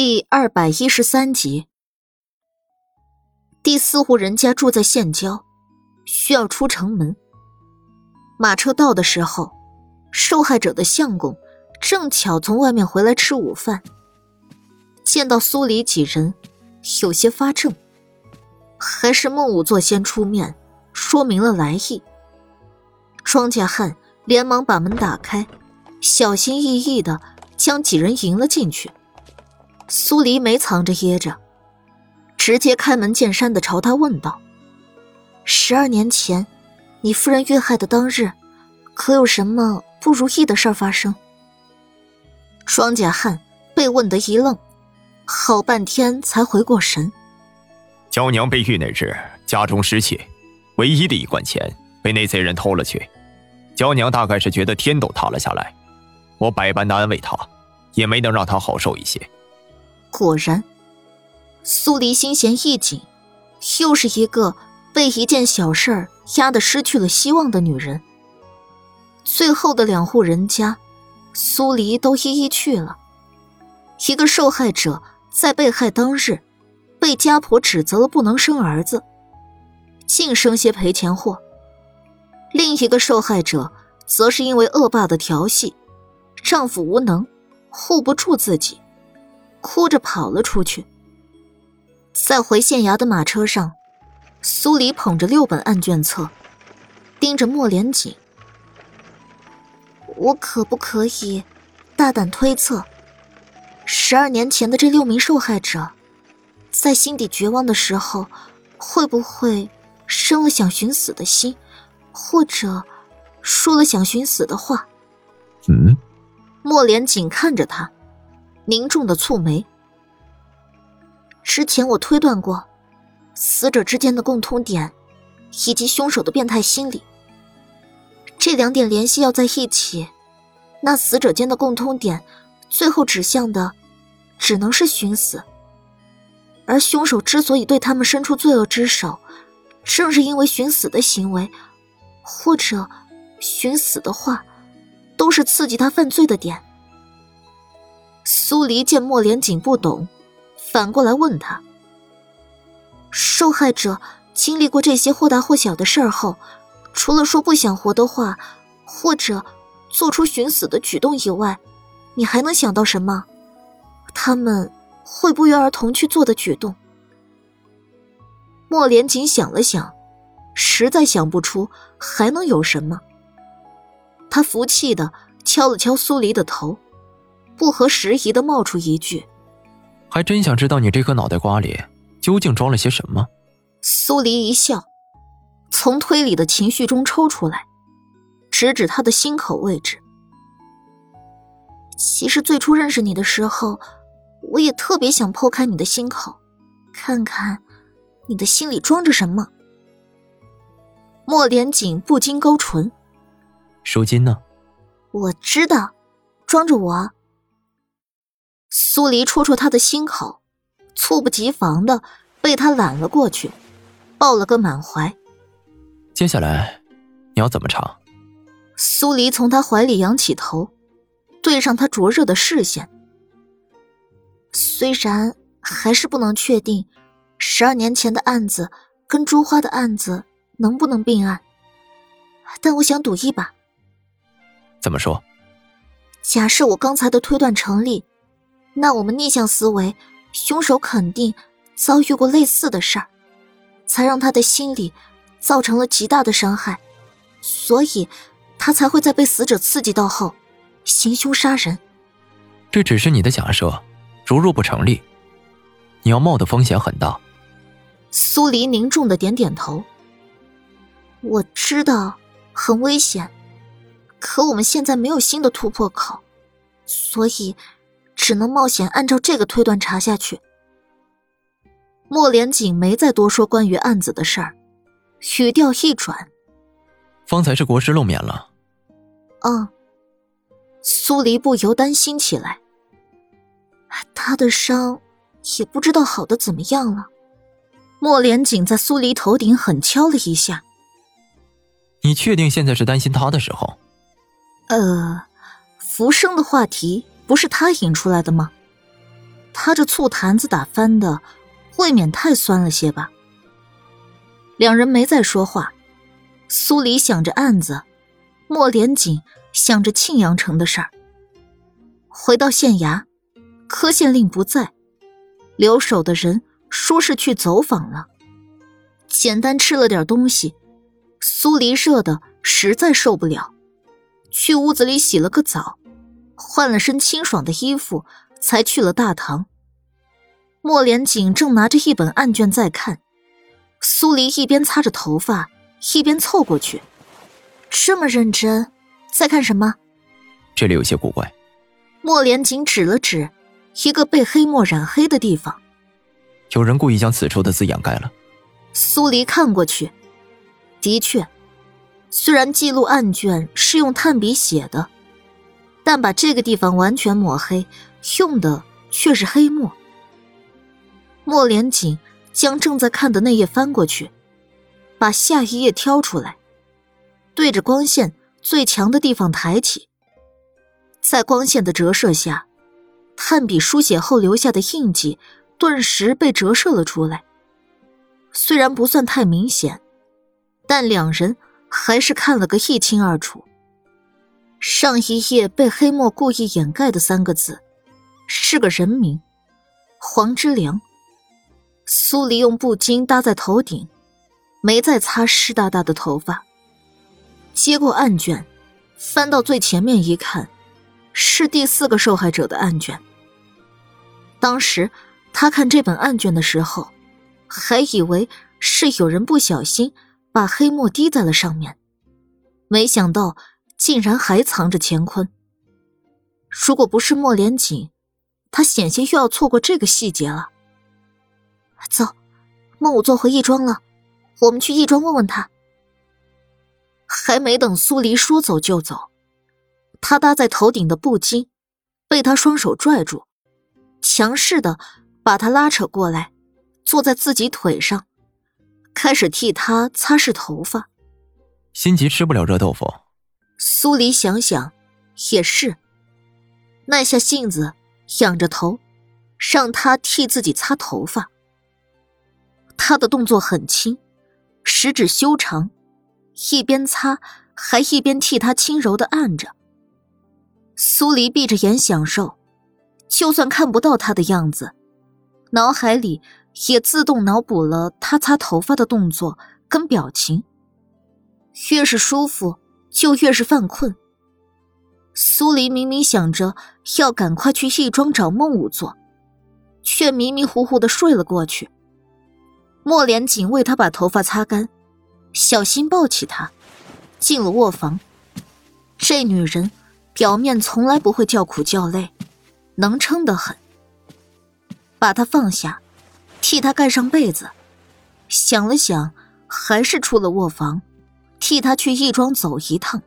第二百一十三集，第四户人家住在县郊，需要出城门。马车到的时候，受害者的相公正巧从外面回来吃午饭，见到苏黎几人，有些发怔。还是孟武作先出面说明了来意。庄稼汉连忙把门打开，小心翼翼的将几人迎了进去。苏黎没藏着掖着，直接开门见山的朝他问道：“十二年前，你夫人遇害的当日，可有什么不如意的事发生？”庄稼汉被问得一愣，好半天才回过神：“娇娘被遇那日，家中失窃，唯一的一贯钱被那贼人偷了去。娇娘大概是觉得天都塌了下来，我百般的安慰她，也没能让她好受一些。”果然，苏黎心弦一紧，又是一个被一件小事儿压得失去了希望的女人。最后的两户人家，苏黎都一一去了。一个受害者在被害当日，被家婆指责了不能生儿子，净生些赔钱货；另一个受害者则是因为恶霸的调戏，丈夫无能，护不住自己。哭着跑了出去。在回县衙的马车上，苏黎捧着六本案卷册，盯着莫连锦。我可不可以大胆推测，十二年前的这六名受害者，在心底绝望的时候，会不会生了想寻死的心，或者说了想寻死的话？嗯。莫连锦看着他。凝重的蹙眉。之前我推断过，死者之间的共通点，以及凶手的变态心理。这两点联系要在一起，那死者间的共通点，最后指向的，只能是寻死。而凶手之所以对他们伸出罪恶之手，正是因为寻死的行为，或者寻死的话，都是刺激他犯罪的点。苏黎见莫连锦不懂，反过来问他：“受害者经历过这些或大或小的事儿后，除了说不想活的话，或者做出寻死的举动以外，你还能想到什么？他们会不约而同去做的举动？”莫连锦想了想，实在想不出还能有什么。他服气的敲了敲苏黎的头。不合时宜的冒出一句：“还真想知道你这颗脑袋瓜里究竟装了些什么。”苏黎一笑，从推理的情绪中抽出来，指指他的心口位置。其实最初认识你的时候，我也特别想剖开你的心口，看看你的心里装着什么。莫连锦不禁勾唇：“赎金呢？”我知道，装着我。苏黎戳戳他的心口，猝不及防的被他揽了过去，抱了个满怀。接下来你要怎么查？苏黎从他怀里仰起头，对上他灼热的视线。虽然还是不能确定，十二年前的案子跟朱花的案子能不能并案，但我想赌一把。怎么说？假设我刚才的推断成立。那我们逆向思维，凶手肯定遭遇过类似的事儿，才让他的心理造成了极大的伤害，所以，他才会在被死者刺激到后，行凶杀人。这只是你的假设，如若不成立，你要冒的风险很大。苏黎凝重的点点头。我知道很危险，可我们现在没有新的突破口，所以。只能冒险按照这个推断查下去。莫连锦没再多说关于案子的事儿，语调一转：“方才是国师露面了。”嗯。苏黎不由担心起来。他的伤也不知道好的怎么样了。莫连锦在苏黎头顶狠敲了一下：“你确定现在是担心他的时候？”呃，浮生的话题。不是他引出来的吗？他这醋坛子打翻的，未免太酸了些吧？两人没再说话。苏黎想着案子，莫连锦想着庆阳城的事儿。回到县衙，柯县令不在，留守的人说是去走访了。简单吃了点东西，苏黎热的实在受不了，去屋子里洗了个澡，换了身清爽的衣服，才去了大堂。莫连锦正拿着一本案卷在看，苏黎一边擦着头发，一边凑过去：“这么认真，在看什么？”这里有些古怪。莫连锦指了指一个被黑墨染黑的地方，有人故意将此处的字掩盖了。苏黎看过去，的确，虽然记录案卷是用炭笔写的，但把这个地方完全抹黑，用的却是黑墨。莫连锦将正在看的那页翻过去，把下一页挑出来，对着光线最强的地方抬起，在光线的折射下，炭笔书写后留下的印记顿时被折射了出来。虽然不算太明显，但两人还是看了个一清二楚。上一页被黑墨故意掩盖的三个字，是个人名——黄之良。苏黎用布巾搭在头顶，没再擦湿哒哒的头发。接过案卷，翻到最前面一看，是第四个受害者的案卷。当时他看这本案卷的时候。还以为是有人不小心把黑墨滴在了上面，没想到竟然还藏着乾坤。如果不是莫连锦，他险些又要错过这个细节了。走，孟武做回义庄了，我们去义庄问问他。还没等苏黎说走就走，他搭在头顶的布巾被他双手拽住，强势的把他拉扯过来。坐在自己腿上，开始替他擦拭头发。心急吃不了热豆腐。苏黎想想，也是，耐下性子，仰着头，让他替自己擦头发。他的动作很轻，食指修长，一边擦还一边替他轻柔的按着。苏黎闭着眼享受，就算看不到他的样子，脑海里。也自动脑补了他擦头发的动作跟表情。越是舒服，就越是犯困。苏黎明明想着要赶快去义庄找孟武做，却迷迷糊糊的睡了过去。莫连锦为他把头发擦干，小心抱起他，进了卧房。这女人表面从来不会叫苦叫累，能撑得很。把她放下。替他盖上被子，想了想，还是出了卧房，替他去义庄走一趟。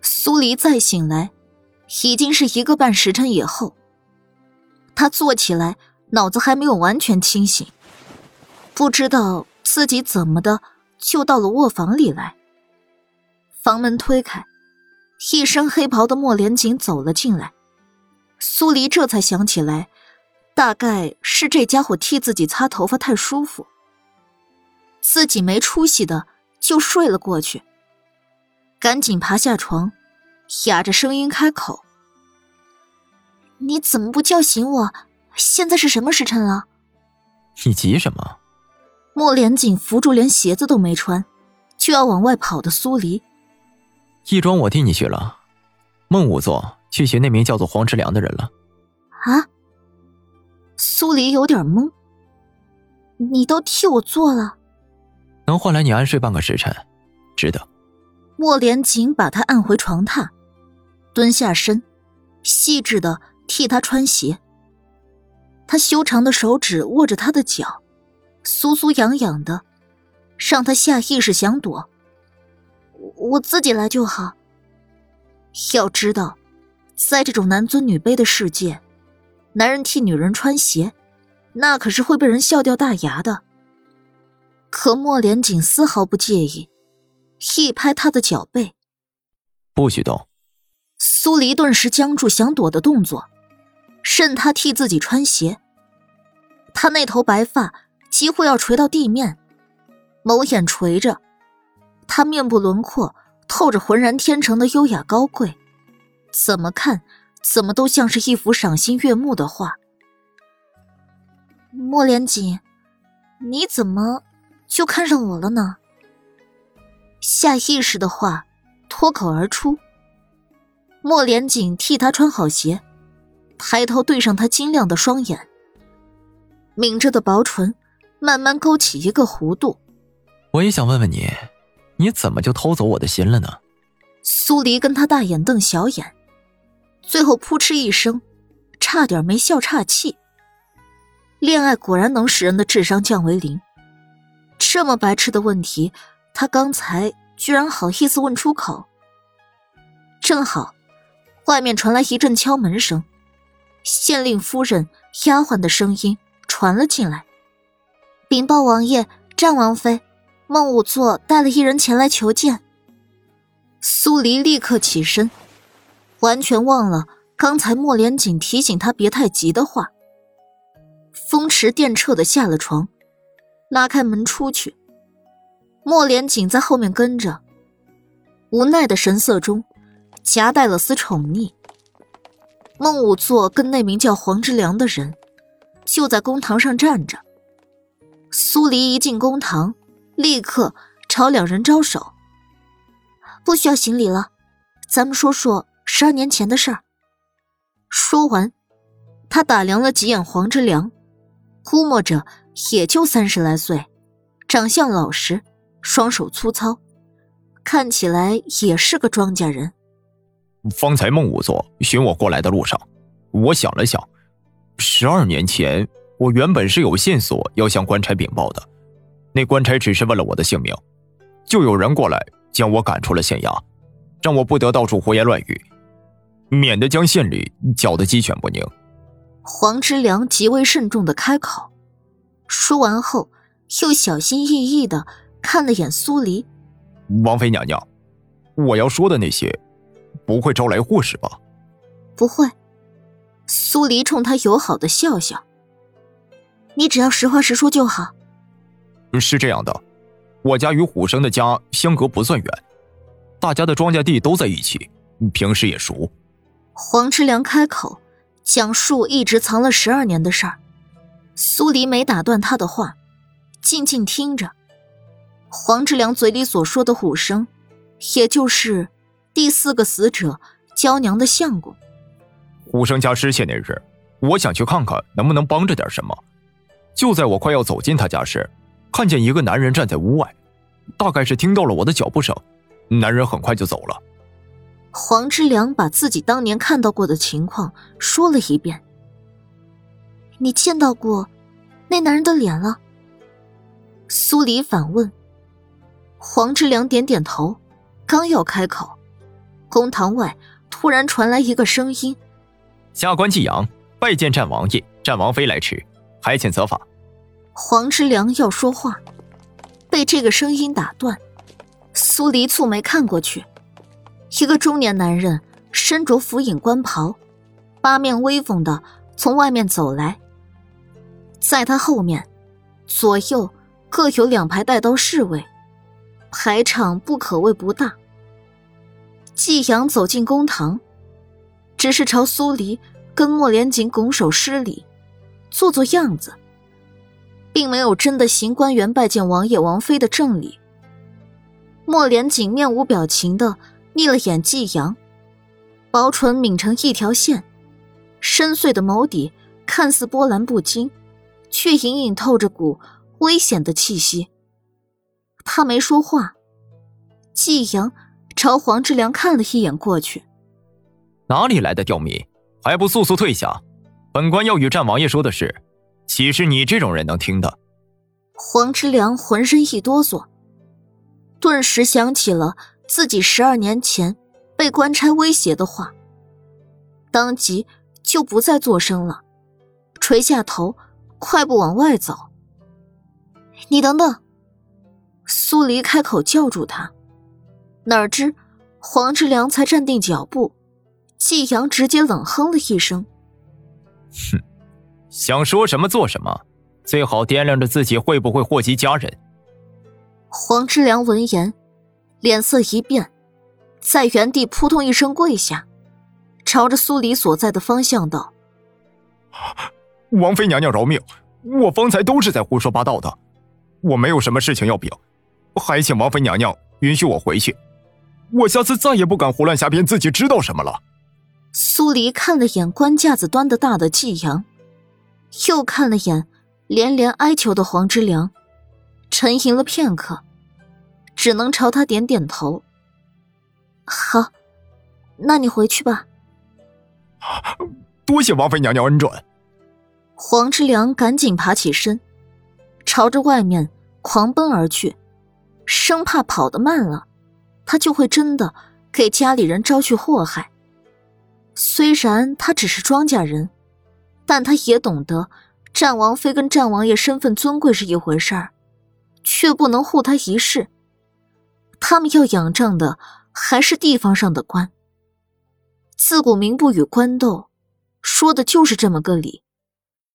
苏黎再醒来，已经是一个半时辰以后。他坐起来，脑子还没有完全清醒，不知道自己怎么的就到了卧房里来。房门推开，一身黑袍的莫连锦走了进来。苏黎这才想起来。大概是这家伙替自己擦头发太舒服，自己没出息的就睡了过去。赶紧爬下床，哑着声音开口：“你怎么不叫醒我？现在是什么时辰了？”你急什么？莫连锦扶住连鞋子都没穿，就要往外跑的苏黎。义庄我替你去了，孟五座去寻那名叫做黄之良的人了。啊？苏黎有点懵，你都替我做了，能换来你安睡半个时辰，值得。莫连锦把他按回床榻，蹲下身，细致的替他穿鞋。他修长的手指握着他的脚，酥酥痒痒的，让他下意识想躲。我自己来就好。要知道，在这种男尊女卑的世界。男人替女人穿鞋，那可是会被人笑掉大牙的。可莫连锦丝毫不介意，一拍他的脚背：“不许动！”苏黎顿时僵住想躲的动作，任他替自己穿鞋。他那头白发几乎要垂到地面，眸眼垂着，他面部轮廓透着浑然天成的优雅高贵，怎么看怎么都像是一幅赏心悦目的画。莫连锦，你怎么就看上我了呢？下意识的话脱口而出。莫连锦替他穿好鞋，抬头对上他晶亮的双眼，抿着的薄唇慢慢勾起一个弧度。我也想问问你，你怎么就偷走我的心了呢？苏黎跟他大眼瞪小眼，最后扑哧一声，差点没笑岔气。恋爱果然能使人的智商降为零。这么白痴的问题，他刚才居然好意思问出口。正好。外面传来一阵敲门声，县令夫人、丫鬟的声音传了进来。禀报王爷，战王妃，孟武座带了一人前来求见。苏黎立刻起身，完全忘了刚才莫连锦提醒他别太急的话。风驰电掣的下了床，拉开门出去。莫连锦在后面跟着，无奈的神色中。夹带了丝宠溺。孟武座跟那名叫黄之良的人，就在公堂上站着。苏黎一进公堂，立刻朝两人招手。不需要行礼了，咱们说说十二年前的事儿。说完，他打量了几眼黄之良，估摸着也就三十来岁，长相老实，双手粗糙，看起来也是个庄稼人。方才孟武座寻我过来的路上，我想了想，十二年前我原本是有线索要向官差禀报的，那官差只是问了我的姓名，就有人过来将我赶出了县衙，让我不得到处胡言乱语，免得将县里搅得鸡犬不宁。黄之良极为慎重的开口，说完后又小心翼翼的看了眼苏黎，王妃娘娘，我要说的那些。不会招来祸事吧？不会。苏黎冲他友好的笑笑。你只要实话实说就好。是这样的，我家与虎生的家相隔不算远，大家的庄稼地都在一起，平时也熟。黄之良开口讲述一直藏了十二年的事儿，苏黎没打断他的话，静静听着。黄志良嘴里所说的虎生，也就是。第四个死者，娇娘的相公。虎生家失窃那日，我想去看看能不能帮着点什么。就在我快要走进他家时，看见一个男人站在屋外，大概是听到了我的脚步声，男人很快就走了。黄之良把自己当年看到过的情况说了一遍。你见到过那男人的脸了？苏黎反问。黄之良点点头，刚要开口。公堂外突然传来一个声音：“下官季阳拜见战王爷、战王妃来迟，还请责罚。”黄之良要说话，被这个声音打断。苏黎蹙眉看过去，一个中年男人身着府尹官袍，八面威风的从外面走来。在他后面，左右各有两排带刀侍卫，排场不可谓不大。季阳走进公堂，只是朝苏黎跟莫连锦拱手施礼，做做样子，并没有真的行官员拜见王爷王妃的正礼。莫连锦面无表情的睨了眼季阳，薄唇抿成一条线，深邃的眸底看似波澜不惊，却隐隐透着股危险的气息。他没说话，季阳。朝黄之良看了一眼，过去。哪里来的刁民，还不速速退下！本官要与战王爷说的事，岂是你这种人能听的？黄之良浑身一哆嗦，顿时想起了自己十二年前被官差威胁的话，当即就不再作声了，垂下头，快步往外走。你等等！苏黎开口叫住他。哪知，黄志良才站定脚步，季阳直接冷哼了一声：“哼，想说什么做什么，最好掂量着自己会不会祸及家人。黄志良闻言，脸色一变，在原地扑通一声跪下，朝着苏黎所在的方向道：“ 王妃娘娘饶命，我方才都是在胡说八道的，我没有什么事情要禀，还请王妃娘娘允许我回去。我下次再也不敢胡乱瞎编自己知道什么了。”苏黎看了眼官架子端的大的季阳，又看了眼连连哀求的黄之良，沉吟了片刻，只能朝他点点头。好，那你回去吧。多谢王妃娘娘恩准。黄之良赶紧爬起身，朝着外面狂奔而去，生怕跑得慢了，他就会真的给家里人招去祸害。虽然他只是庄稼人，但他也懂得战王妃跟战王爷身份尊贵是一回事儿，却不能护他一世。他们要仰仗的还是地方上的官。自古民不与官斗，说的就是这么个理。